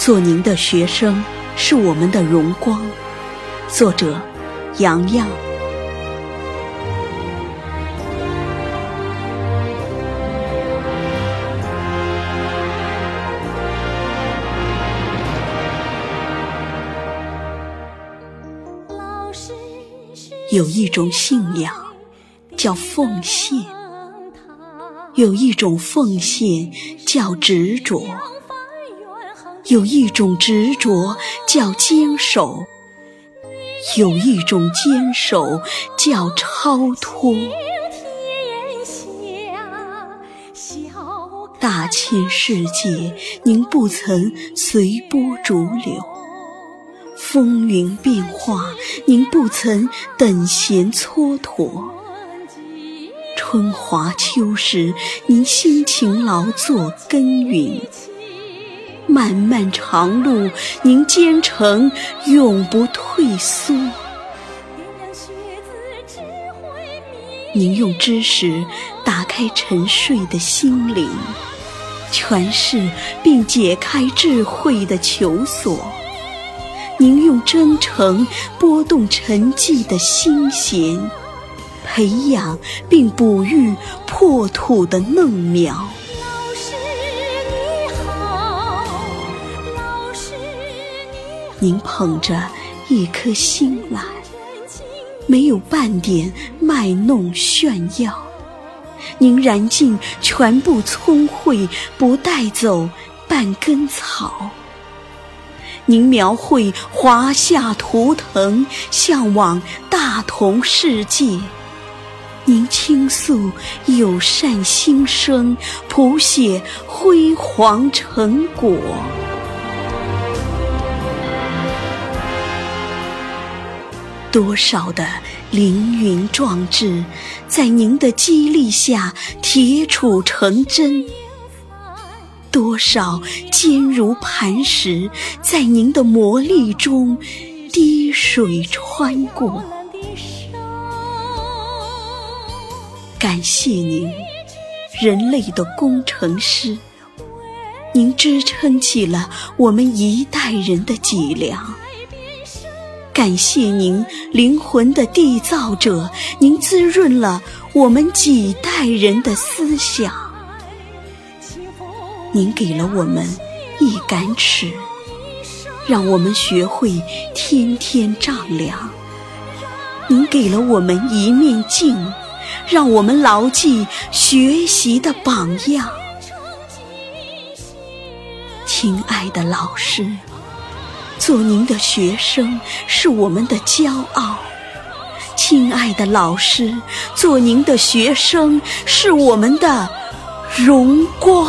做您的学生是我们的荣光。作者：杨洋。有一种信仰叫奉献，有一种奉献叫执着，有一种执着叫坚守，有一种坚守叫超脱。大千世界，您不曾随波逐流。风云变化，您不曾等闲蹉跎；春华秋实，您辛勤劳作耕耘；漫漫长路，您兼程永不退缩。您用知识打开沉睡的心灵，诠释并解开智慧的求索。您用真诚拨动沉寂的心弦，培养并哺育破土的嫩苗。您捧着一颗心来，没有半点卖弄炫耀。您燃尽全部聪慧，不带走半根草。您描绘华夏图腾，向往大同世界；您倾诉友善心声，谱写辉煌成果。多少的凌云壮志，在您的激励下铁杵成针。多少坚如磐石，在您的磨砺中滴水穿过。感谢您，人类的工程师，您支撑起了我们一代人的脊梁。感谢您，灵魂的缔造者，您滋润了我们几代人的思想。您给了我们一杆尺，让我们学会天天丈量；您给了我们一面镜，让我们牢记学习的榜样。亲爱的老师，做您的学生是我们的骄傲；亲爱的老师，做您的学生是我们的荣光。